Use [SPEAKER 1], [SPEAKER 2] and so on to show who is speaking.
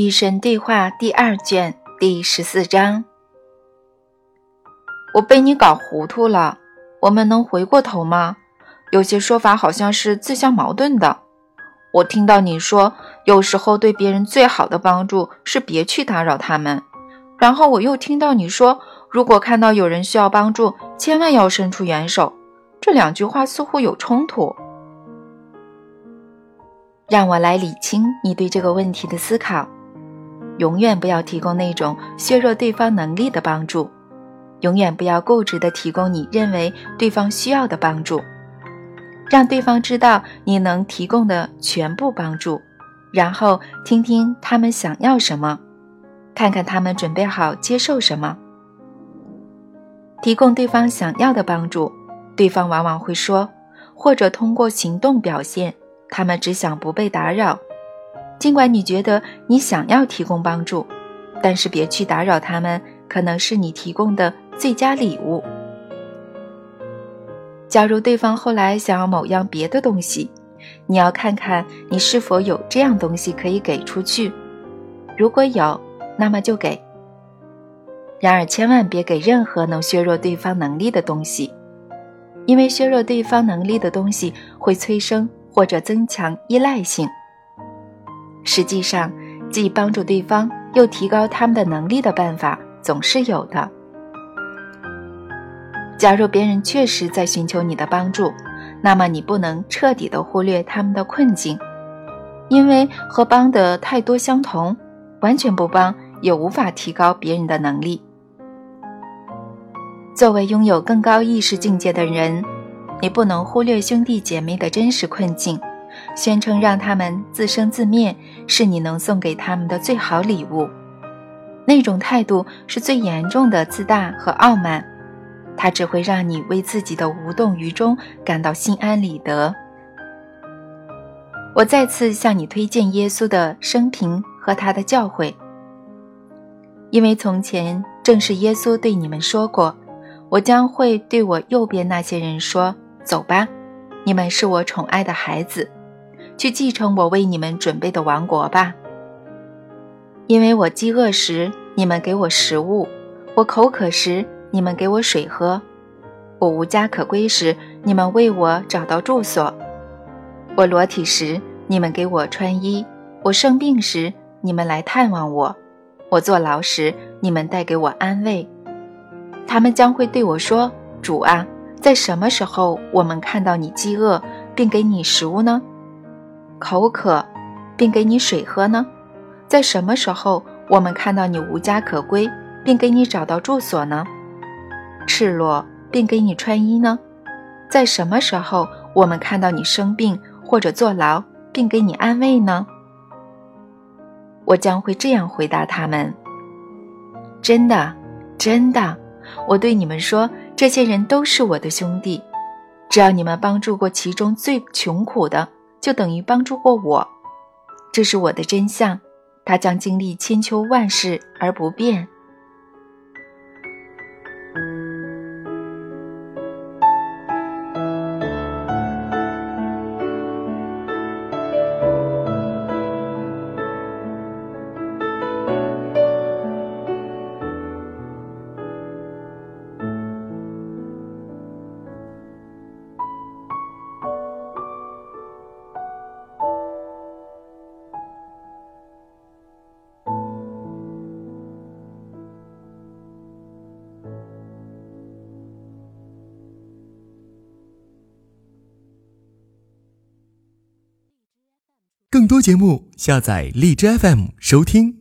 [SPEAKER 1] 与神对话第二卷第十四章。我被你搞糊涂了，我们能回过头吗？有些说法好像是自相矛盾的。我听到你说，有时候对别人最好的帮助是别去打扰他们。然后我又听到你说，如果看到有人需要帮助，千万要伸出援手。这两句话似乎有冲突。让我来理清你对这个问题的思考。永远不要提供那种削弱对方能力的帮助，永远不要固执地提供你认为对方需要的帮助。让对方知道你能提供的全部帮助，然后听听他们想要什么，看看他们准备好接受什么。提供对方想要的帮助，对方往往会说，或者通过行动表现。他们只想不被打扰，尽管你觉得你想要提供帮助，但是别去打扰他们，可能是你提供的最佳礼物。假如对方后来想要某样别的东西，你要看看你是否有这样东西可以给出去。如果有，那么就给。然而千万别给任何能削弱对方能力的东西，因为削弱对方能力的东西会催生。或者增强依赖性。实际上，既帮助对方又提高他们的能力的办法总是有的。假如别人确实在寻求你的帮助，那么你不能彻底的忽略他们的困境，因为和帮的太多相同，完全不帮也无法提高别人的能力。作为拥有更高意识境界的人。你不能忽略兄弟姐妹的真实困境，宣称让他们自生自灭是你能送给他们的最好礼物。那种态度是最严重的自大和傲慢，它只会让你为自己的无动于衷感到心安理得。我再次向你推荐耶稣的生平和他的教诲，因为从前正是耶稣对你们说过：“我将会对我右边那些人说。”走吧，你们是我宠爱的孩子，去继承我为你们准备的王国吧。因为我饥饿时，你们给我食物；我口渴时，你们给我水喝；我无家可归时，你们为我找到住所；我裸体时，你们给我穿衣；我生病时，你们来探望我；我坐牢时，你们带给我安慰。他们将会对我说：“主啊。”在什么时候我们看到你饥饿，并给你食物呢？口渴，并给你水喝呢？在什么时候我们看到你无家可归，并给你找到住所呢？赤裸，并给你穿衣呢？在什么时候我们看到你生病或者坐牢，并给你安慰呢？我将会这样回答他们：真的，真的，我对你们说。这些人都是我的兄弟，只要你们帮助过其中最穷苦的，就等于帮助过我。这是我的真相，他将经历千秋万世而不变。
[SPEAKER 2] 更多节目，下载荔枝 FM 收听。